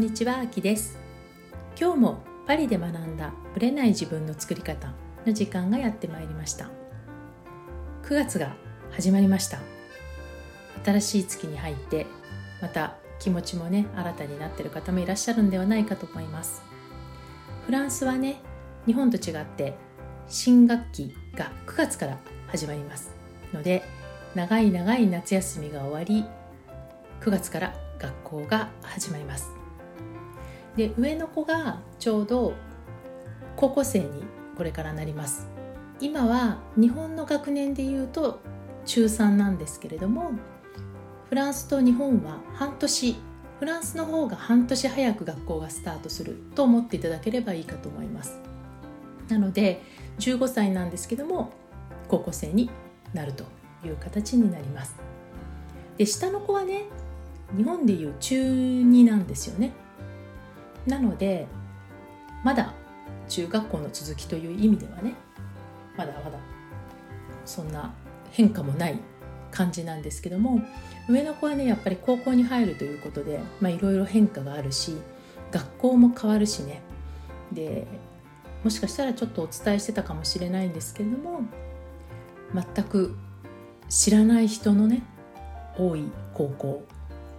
こんにちはあきです。今日もパリで学んだブレない自分の作り方の時間がやってまいりました。9月が始まりました。新しい月に入ってまた気持ちもね新たになってる方もいらっしゃるんではないかと思います。フランスはね日本と違って新学期が9月から始まります。ので長い長い夏休みが終わり9月から学校が始まります。で上の子がちょうど高校生にこれからなります。今は日本の学年でいうと中3なんですけれどもフランスと日本は半年フランスの方が半年早く学校がスタートすると思っていただければいいかと思います。なので15歳なんですけども高校生になるという形になります。で下の子はね日本でいう中2なんですよね。なのでまだ中学校の続きという意味ではねまだまだそんな変化もない感じなんですけども上の子はねやっぱり高校に入るということでいろいろ変化があるし学校も変わるしね。でもしかしたらちょっとお伝えしてたかもしれないんですけれども全く知らない人のね多い高校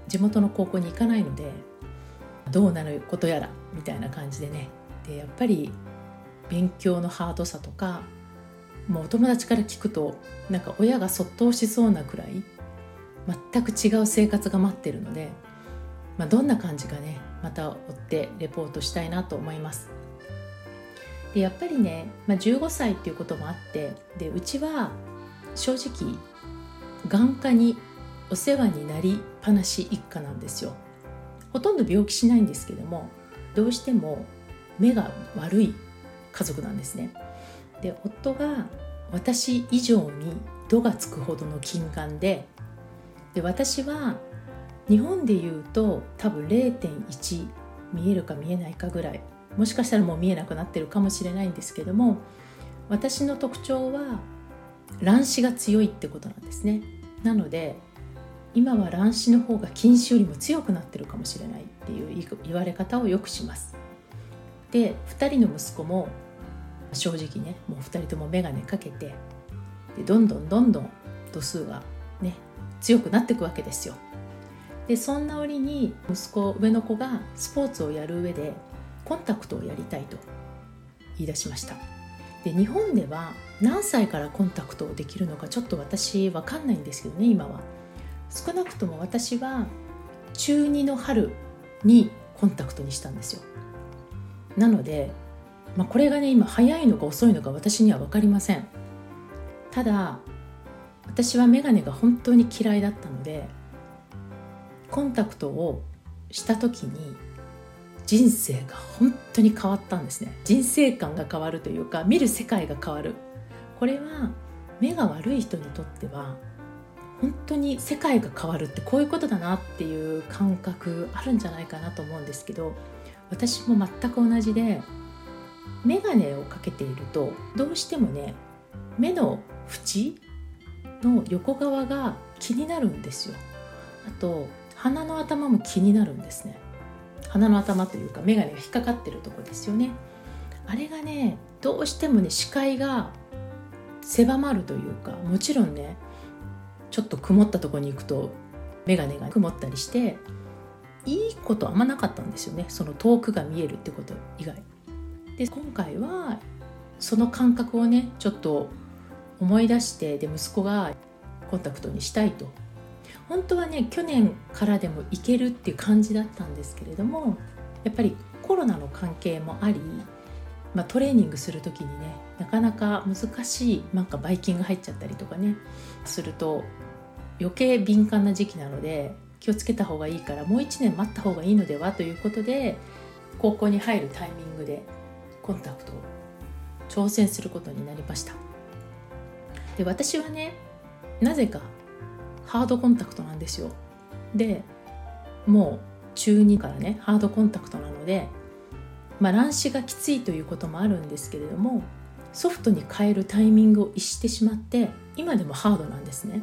地元の高校に行かないのでどうなることやらみたいな感じでねでやっぱり勉強のハードさとかもうお友達から聞くとなんか親がそっとしそうなくらい全く違う生活が待ってるので、まあ、どんな感じかねまた追ってレポートしたいなと思います。でやっぱりね、まあ、15歳っていうこともあってでうちは正直眼科にお世話になりっぱなし一家なんですよほとんど病気しないんですけどもどうしても目が悪い家族なんですね。で夫が私以上に度がつくほどの金眼でで私は日本でいうと多分0.1見えるか見えないかぐらいもしかしたらもう見えなくなってるかもしれないんですけども私の特徴は乱視が強いってことなんですね。なので今は乱視の方が近視よりも強くなってるかもしれないっていう言われ方をよくします。で2人の息子も正直ねもう2人とも眼鏡かけてでどんどんどんどん度数がね強くなっていくわけですよ。でそんな折に息子上の子がスポーツをやる上でコンタクトをやりたいと言い出しました。で日本では何歳からコンタクトをできるのかちょっと私分かんないんですけどね今は。少なくとも私は中2の春にコンタクトにしたんですよ。なので、まあ、これがね今早いのか遅いのか私には分かりません。ただ私は眼鏡が本当に嫌いだったのでコンタクトをした時に人生が本当に変わったんですね。人生観が変わるというか見る世界が変わる。これは目が悪い人にとっては本当に世界が変わるってこういうことだなっていう感覚あるんじゃないかなと思うんですけど私も全く同じで眼鏡をかけているとどうしてもね目の縁の横側が気になるんですよ。あと鼻の頭も気になるんですね。鼻の頭というか眼鏡が引っかかってるとこですよね。あれがねどうしてもね視界が狭まるというかもちろんねちょっと曇ったとこに行くと眼鏡が曇ったりしていいことあんまなかったんですよね。その遠くが見えるってこと以外。で今回はその感覚をねちょっと思い出してで息子がコンタクトにしたいと。本当はね去年からでも行けるっていう感じだったんですけれどもやっぱりコロナの関係もあり、まあ、トレーニングする時にねなかなか難しいなんかバイキング入っちゃったりとかねすると余計敏感な時期なので気をつけた方がいいからもう1年待った方がいいのではということで高校に入るタイミングでコンタクトを挑戦することになりました。で私はねなぜかハードコンタクトなんですよ。でもう中2からねハードコンタクトなのでまあ乱視がきついということもあるんですけれどもソフトに変えるタイミングを逸してしまって今でもハードなんですね。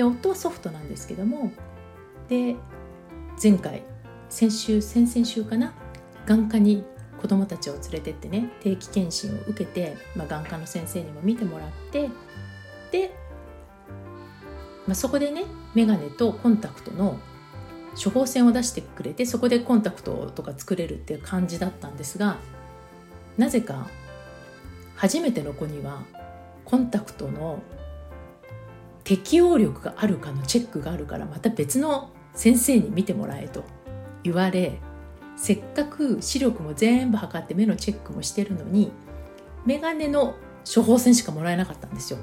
で夫はソフトなんですけどもで前回先週先々週かな眼科に子どもたちを連れてってね定期検診を受けて、まあ、眼科の先生にも見てもらってで、まあ、そこでね眼鏡とコンタクトの処方箋を出してくれてそこでコンタクトとか作れるっていう感じだったんですがなぜか初めての子にはコンタクトの適応力があるかのチェックがあるからまた別の先生に見てもらえと言われせっかく視力も全部測って目のチェックもしてるのに眼鏡の処方箋しかもらえなかったんですよ。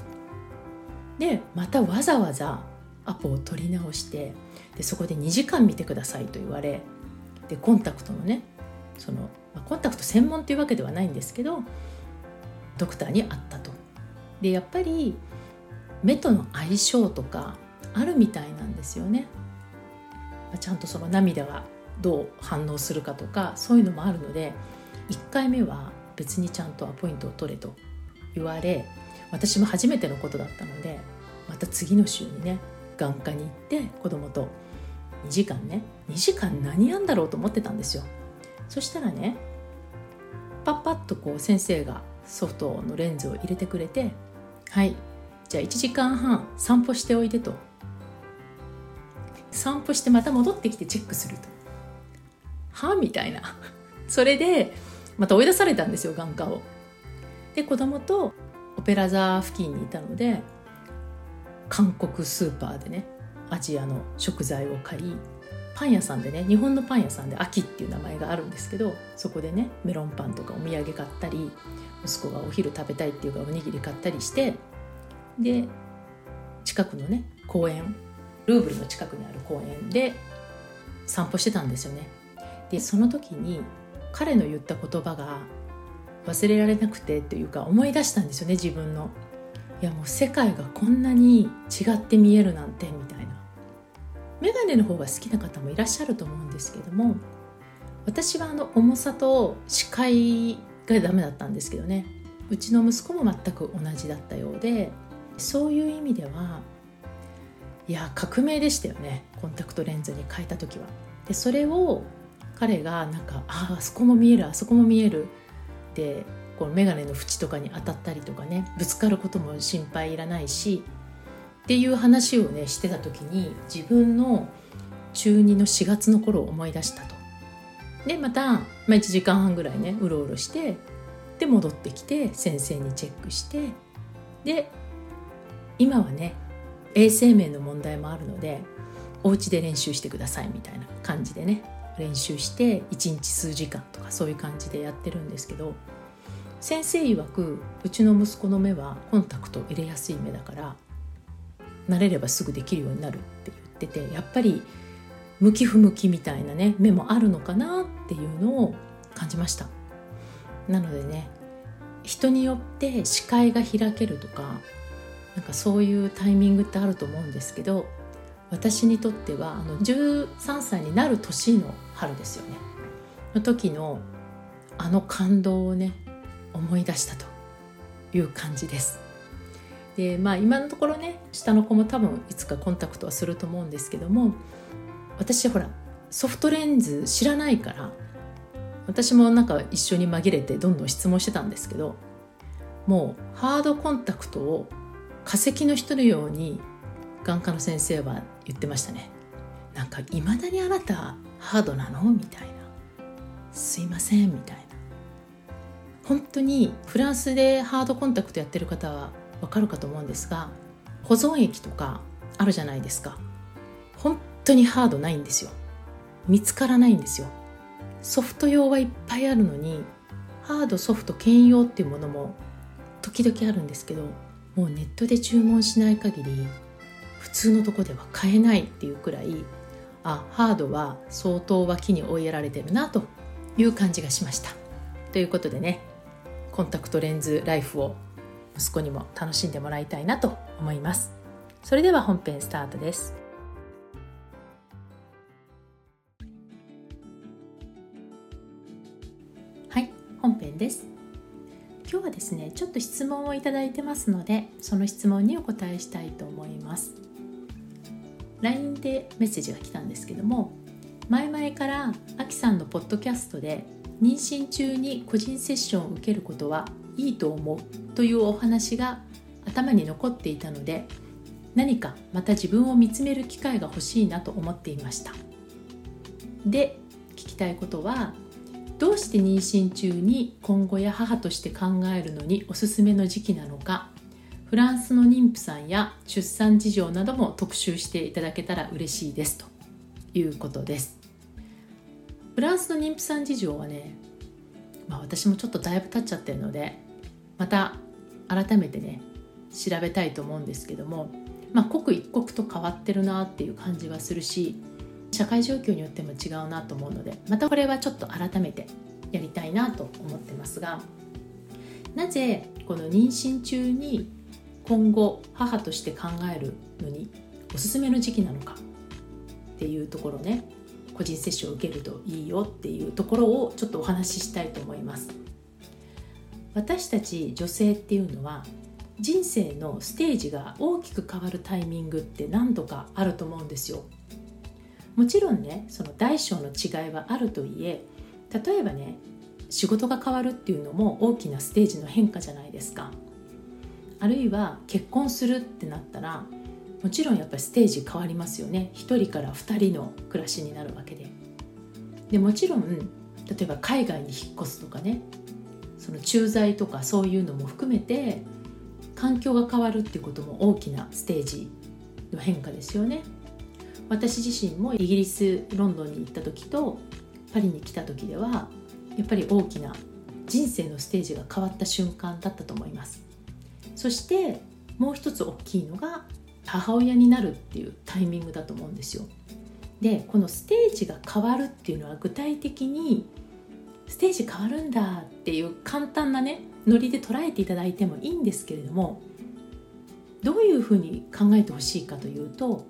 でまたわざわざアポを取り直してでそこで2時間見てくださいと言われでコンタクトのねその、ま、コンタクト専門というわけではないんですけどドクターに会ったと。でやっぱり目との相性とかあるみたいなんですよね。ちゃんとその涙がどう反応するかとかそういうのもあるので1回目は別にちゃんとアポイントを取れと言われ私も初めてのことだったのでまた次の週にね眼科に行って子供と2時間ね2時間何やんだろうと思ってたんですよそしたらねパッパッとこう先生がソフトのレンズを入れてくれてはいじゃあ1時間半散歩しておいでと。散歩してまた戻ってきてチェックすると。は？みたいな。それでまた追い出されたんですよ眼科を。で子供とオペラ座付近にいたので韓国スーパーでねアジアの食材を買いパン屋さんでね日本のパン屋さんで秋っていう名前があるんですけどそこでねメロンパンとかお土産買ったり息子がお昼食べたいっていうかおにぎり買ったりしてで近くのね公園ルーブルの近くにある公園で散歩してたんですよね。でその時に彼の言った言葉が忘れられなくてというか思い出したんですよね自分の。いやもう世界がこんなに違って見えるなんてみたいな。メガネの方が好きな方もいらっしゃると思うんですけども私はあの重さと視界がダメだったんですけどね。うちの息子も全く同じだったようでそういう意味ではいや革命でしたよねコンタクトレンズに変えた時は。でそれを彼がなんかああそこも見えるあそこも見えるでこの眼鏡の縁とかに当たったりとかねぶつかることも心配いらないしっていう話をねしてた時に自分の中2の4月の頃を思い出したと。でまた、まあ、1時間半ぐらいねうろうろしてで戻ってきて先生にチェックしてで今はね衛生面の問題もあるのでお家で練習してくださいみたいな感じでね練習して1日数時間とかそういう感じでやってるんですけど先生曰くうちの息子の目はコンタクト入れやすい目だから慣れればすぐできるようになるって言っててやっぱり向き不向きみたいなね目もあるのかなっていうのを感じました。なのでね人によって視界が開けるとかなんかそういうタイミングってあると思うんですけど私にとってはあの13歳になる年の春ですよねの時のあの感動をね思い出したという感じです。でまあ今のところね下の子も多分いつかコンタクトはすると思うんですけども私ほらソフトレンズ知らないから私もなんか一緒に紛れてどんどん質問してたんですけどもうハードコンタクトを化石の人のように眼科の先生は言ってましたね。なんかいまだにあなたハードなの？みたいな。すいませんみたいな。本当にフランスでハードコンタクトやってる方はわかるかと思うんですが保存液とかあるじゃないですか。本当にハードないんですよ。見つからないんですよ。ソフト用はいっぱいあるのにハードソフト兼用っていうものも時々あるんですけどもうネットで注文しない限り普通のとこでは買えないっていうくらいあハードは相当脇に追いやられてるなという感じがしました。ということでねコンタクトレンズライフを息子にも楽しんでもらいたいなと思います。それでは本編スタートです。はい本編です。今日はですねちょっと質問をいただいてますのでその質問にお答えしたいと思います。LINE でメッセージが来たんですけども前々からあきさんのポッドキャストで妊娠中に個人セッションを受けることはいいと思うというお話が頭に残っていたので何かまた自分を見つめる機会が欲しいなと思っていました。で聞きたいことはどうして妊娠中に今後や母として考えるのにおすすめの時期なのかフランスの妊婦さんや出産事情なども特集していただけたら嬉しいですということです。フランスの妊婦さん事情はね、まあ、私もちょっとだいぶ経っちゃってるのでまた改めてね調べたいと思うんですけども、まあ、刻一刻と変わってるなっていう感じはするし社会状況によっても違うなと思うのでまたこれはちょっと改めてやりたいなと思ってますがなぜこの妊娠中に今後母として考えるのにおすすめの時期なのかっていうところね個人接種を受けるといいよっていうところをちょっとお話ししたいと思います。私たち女性っていうのは人生のステージが大きく変わるタイミングって何度かあると思うんですよ。もちろんねその大小の違いはあるといえ例えばね仕事が変わるっていうのも大きなステージの変化じゃないですか。あるいは結婚するってなったらもちろんやっぱりステージ変わりますよね。1人から2人の暮らしになるわけで。でもちろん例えば海外に引っ越すとかねその駐在とかそういうのも含めて環境が変わるっていうことも大きなステージの変化ですよね。私自身もイギリスロンドンに行った時とパリに来た時ではやっぱり大きな人生のステージが変わった瞬間だったと思います。そしてもう一つ大きいのが母親になるっていうタイミングだと思うんですよ。でこのステージが変わるっていうのは具体的にステージ変わるんだっていう簡単なねノリで捉えていただいてもいいんですけれどもどういうふうに考えてほしいかというと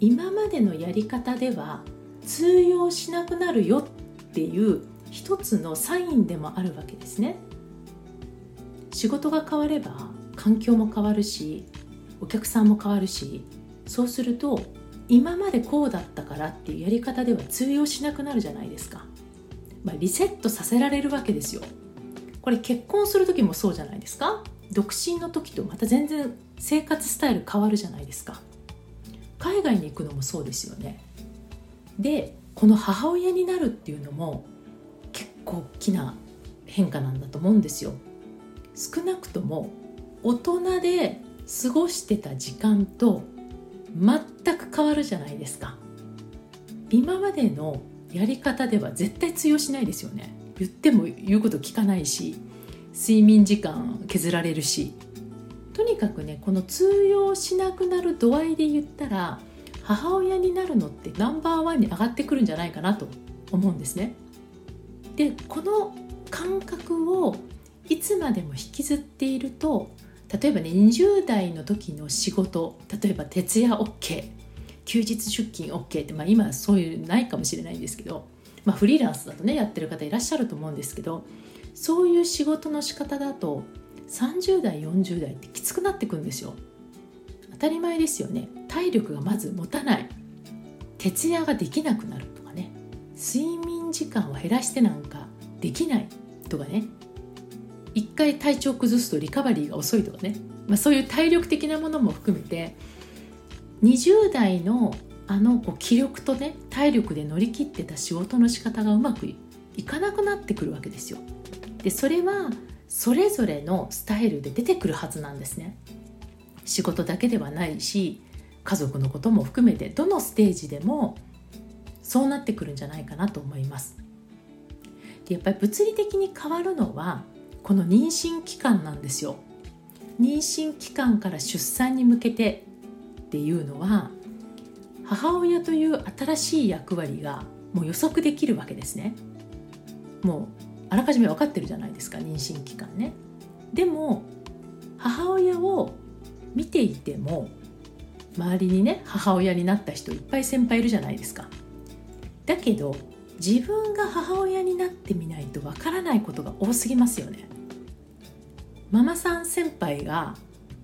今までのやり方では通用しなくなるよっていう一つのサインでもあるわけですね。仕事が変われば環境も変わるしお客さんも変わるしそうすると今までこうだったからっていうやり方では通用しなくなるじゃないですか、まあ、リセットさせられるわけですよ。これ結婚する時もそうじゃないですか。独身の時とまた全然生活スタイル変わるじゃないですか。海外に行くのもそうですよね。でこの母親になるっていうのも結構大きな変化なんだと思うんですよ。少なくとも大人で過ごしてた時間と全く変わるじゃないですか。今までのやり方では絶対通用しないですよね。言っても言うこと聞かないし睡眠時間削られるし。とにかくねこの通用しなくなる度合いで言ったら母親になるのってナンバーワンに上がってくるんじゃないかなと思うんですね。でこの感覚をいつまでも引きずっていると例えばね20代の時の仕事例えば徹夜 OK 休日出勤 OK って、まあ、今はそういうないかもしれないんですけど、まあ、フリーランスだとねやってる方いらっしゃると思うんですけどそういう仕事の仕方だと30代40代ってきつくなってくんですよ。当たり前ですよね。体力がまず持たない。徹夜ができなくなるとかね。睡眠時間を減らしてなんかできない。とかね。一回体調崩すとリカバリーが遅いとかね、まあ、そういう体力的なものも含めて20代のあのこう気力とね体力で乗り切ってた仕事の仕方がうまくいかなくなってくるわけですよ。でそれはそれぞれのスタイルで出てくるはずなんですね。仕事だけではないし家族のことも含めてどのステージでもそうなってくるんじゃないかなと思います。でやっぱり物理的に変わるのはこの妊娠期間なんですよ。妊娠期間から出産に向けてっていうのは母親という新しい役割がもう予測できるわけですね。もうあらかじめ分かってるじゃないですか妊娠期間ね。でも母親を見ていても周りにね母親になった人いっぱい先輩いるじゃないですか。だけど自分が母親になってみないとわからないことが多すぎますよね。ママさん先輩が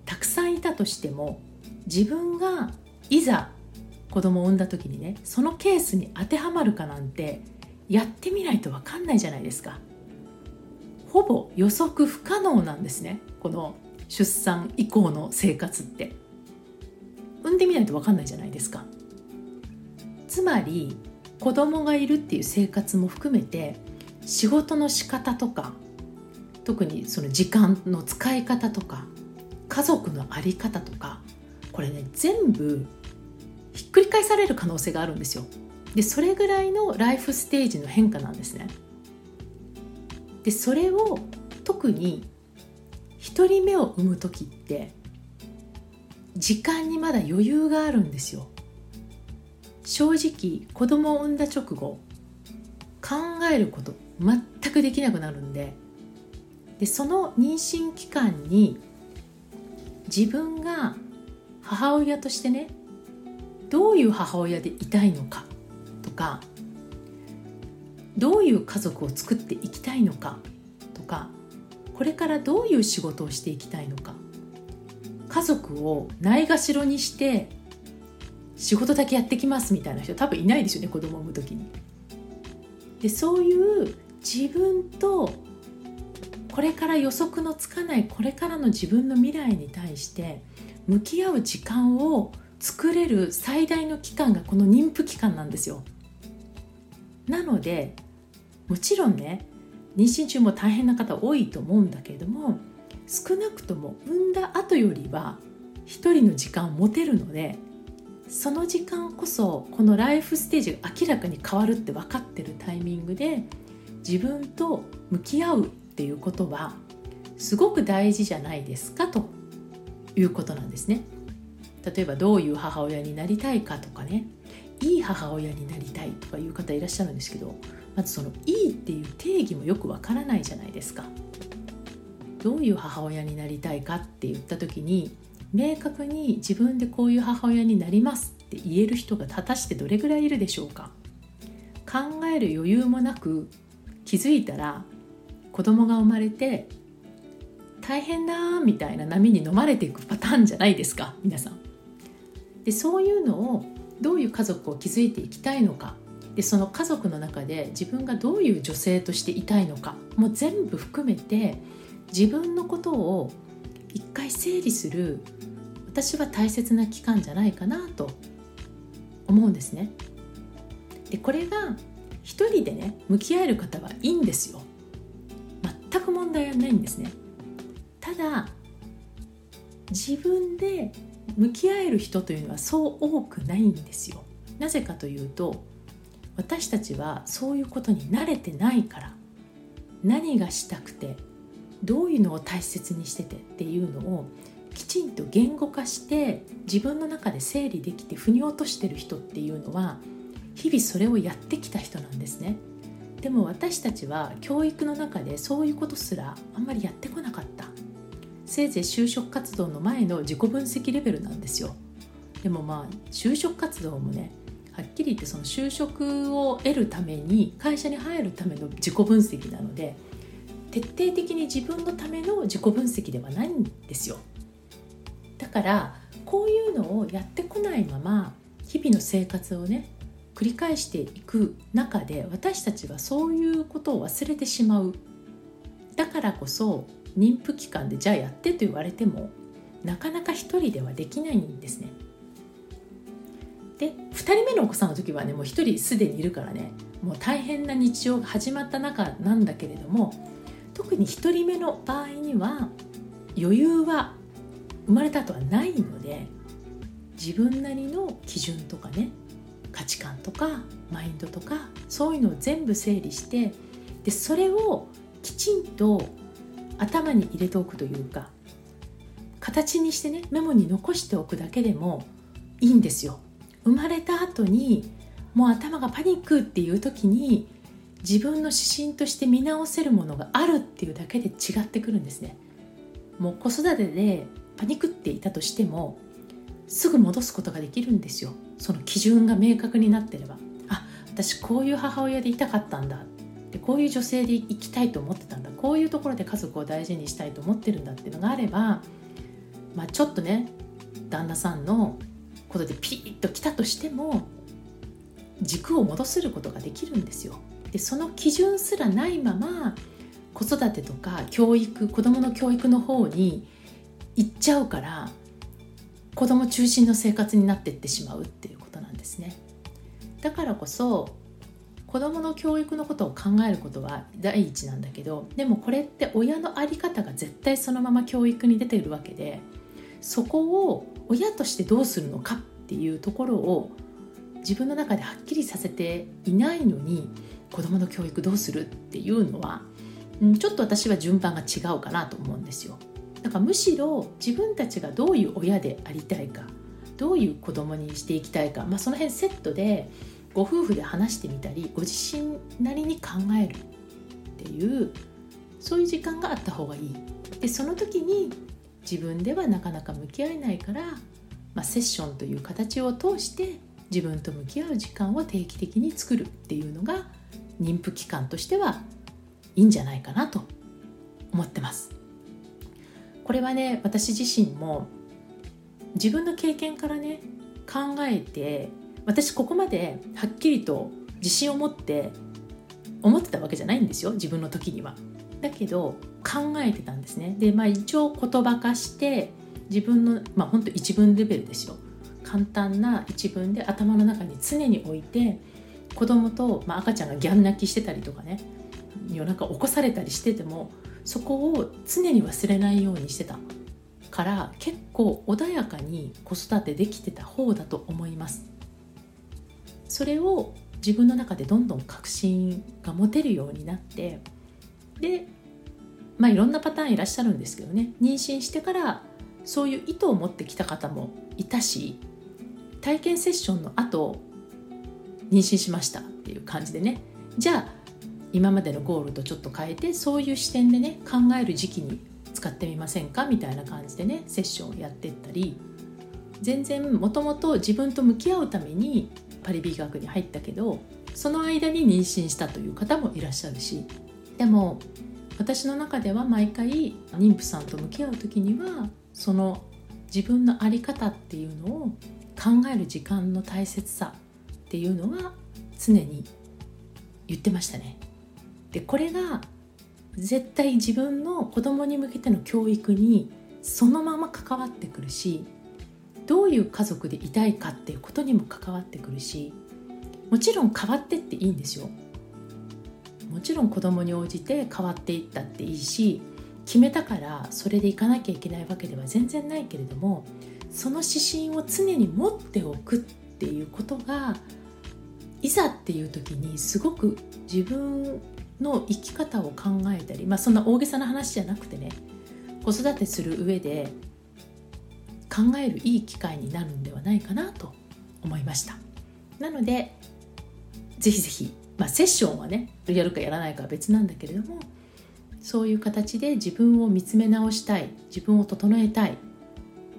たくさんいたとしても自分がいざ子供を産んだ時にねそのケースに当てはまるかなんてやってみないと分かんないじゃないですか。ほぼ予測不可能なんですね。この出産以降の生活って。産んでみないと分かんないじゃないですか。つまり子供がいるっていう生活も含めて仕事の仕方とか特にその時間の使い方とか家族の在り方とかこれね全部ひっくり返される可能性があるんですよ。でそれぐらいのライフステージの変化なんですね。でそれを特に1人目を産む時って時間にまだ余裕があるんですよ。正直子供を産んだ直後考えること全くできなくなるんで。でその妊娠期間に自分が母親としてねどういう母親でいたいのかとかどういう家族を作っていきたいのかとかこれからどういう仕事をしていきたいのか家族をないがしろにして仕事だけやってきますみたいな人多分いないですよね子供を産む時に。でそういう自分とこれから予測のつかないこれからの自分の未来に対して向き合う時間を作れる最大の期間がこの妊婦期間なんですよ。なのでもちろんね妊娠中も大変な方多いと思うんだけれども少なくとも産んだ後よりは一人の時間を持てるのでその時間こそこのライフステージが明らかに変わるって分かってるタイミングで自分と向き合うっていうことはすごく大事じゃないですかということなんですね。例えばどういう母親になりたいかとかねいい母親になりたいとかいう方いらっしゃるんですけどまずそのいいっていう定義もよくわからないじゃないですか。どういう母親になりたいかって言った時に明確に自分でこういう母親になりますって言える人が果たしてどれぐらいいるでしょうか考える余裕もなく気づいたら子供が生まれて大変だみたいな波に飲まれていくパターンじゃないですか皆さん。でそういうのをどういう家族を築いていきたいのかでその家族の中で自分がどういう女性としていたいのかもう全部含めて自分のことを一回整理する私は大切な期間じゃないかなと思うんですね。でこれが一人でね向き合える方はいいんですよ。全く問題はないんですね。ただ自分で向き合える人というのはそう多くないんですよ。なぜかというと私たちはそういうことに慣れてないから何がしたくてどういうのを大切にしててっていうのをきちんと言語化して自分の中で整理できて腑に落としてる人っていうのは日々それをやってきた人なんですね。でも私たちは教育の中でそういうことすらあんまりやってこなかった。せいぜい就職活動の前の自己分析レベルなんですよ。でもまあ就職活動もねはっきり言ってその就職を得るために会社に入るための自己分析なので徹底的に自分のための自己分析ではないんですよだからこういうのをやってこないまま日々の生活をね繰り返していく中で私たちはそういうことを忘れてしまうだからこそ妊婦期間でじゃあやってと言われてもなかなか一人ではできないんですね。で2人目のお子さんの時はねもう1人すでにいるからねもう大変な日常が始まった中なんだけれども特に1人目の場合には余裕は生まれた後はないので自分なりの基準とかね価値観とかマインドとかそういうのを全部整理してでそれをきちんと頭に入れておくというか形にしてねメモに残しておくだけでもいいんですよ。生まれた後にもう頭がパニックっていう時に自分の指針として見直せるものがあるっていうだけで違ってくるんですね。もう子育てでパニックっていたとしてもすぐ戻すことができるんですよ。その基準が明確になってれば。あ私こういう母親でいたかったんだ。でこういう女性で生きたいと思ってたんだ。こういうところで家族を大事にしたいと思ってるんだっていうのがあれば、まあ、ちょっとね旦那さんのことでピーッときたとしても軸を戻せることができるんですよ。でその基準すらないまま子育てとか教育子どもの教育の方に行っちゃうから子ども中心の生活になっていってしまうっていうことなんですね。だからこそ子どもの教育のことを考えることは第一なんだけどでもこれって親の在り方が絶対そのまま教育に出ているわけでそこを親としてどうするのかっていうところを自分の中ではっきりさせていないのに子どもの教育どうするっていうのはちょっと私は順番が違うかなと思うんですよ。だからむしろ自分たちがどういう親でありたいかどういう子供にしていきたいか、まあ、その辺セットでご夫婦で話してみたりご自身なりに考えるっていうそういう時間があった方がいい。でその時に自分ではなかなか向き合えないから、まあ、セッションという形を通して自分と向き合う時間を定期的に作るっていうのが妊婦期間としてはいいんじゃないかなと思ってます。これはね私自身も自分の経験からね考えて私ここまではっきりと自信を持って思ってたわけじゃないんですよ自分の時には。だけど考えてたんですね。でまあ一応言葉化して自分のまあ本当一文レベルですよ。簡単な一文で頭の中に常に置いて子供と、まあ、赤ちゃんがギャン泣きしてたりとかね夜中起こされたりしててもそこを常に忘れないようにしてたから結構穏やかに子育てできてた方だと思いますそれを自分の中でどんどん確信が持てるようになってでまあいろんなパターンいらっしゃるんですけどね。妊娠してからそういう意図を持ってきた方もいたし体験セッションの後妊娠しましたっていう感じでね。じゃあ今までのゴールとちょっと変えてそういう視点でね考える時期に使ってみませんか？みたいな感じでねセッションをやってったり全然もともと自分と向き合うためにパリ美学に入ったけどその間に妊娠したという方もいらっしゃるしでも私の中では毎回妊婦さんと向き合う時にはその自分の在り方っていうのを考える時間の大切さっていうのは常に言ってましたね。でこれが絶対自分の子供に向けての教育にそのまま関わってくるしどういう家族でいたいかっていうことにも関わってくるしもちろん変わってっていいんですよ。もちろん子供に応じて変わっていったっていいし決めたからそれでいかなきゃいけないわけでは全然ないけれどもその指針を常に持っておくっていうことがいざっていう時にすごく自分の生き方を考えたり、まあ、そんな大げさな話じゃなくてね子育てする上で考えるいい機会になるんではないかなと思いました。なのでぜひぜひ、まあ、セッションはねやるかやらないかは別なんだけれどもそういう形で自分を見つめ直したい自分を整えたいっ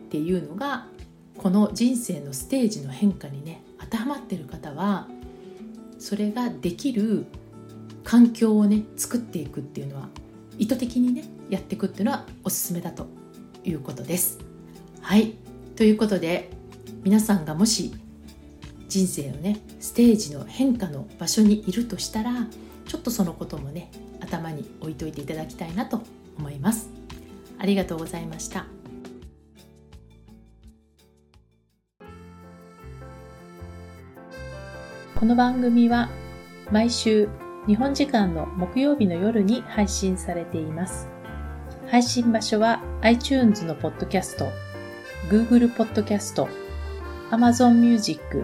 ていうのがこの人生のステージの変化にね当てはまってる方はそれができる環境をね作っていくっていうのは意図的にねやっていくっていうのはおすすめだということです。はいということで皆さんがもし人生のねステージの変化の場所にいるとしたらちょっとそのこともね頭に置いといていただきたいなと思います。ありがとうございました。この番組は毎週日本時間の木曜日の夜に配信されています。配信場所は iTunes のポッドキャスト、Google ポッドキャスト、Amazon Music、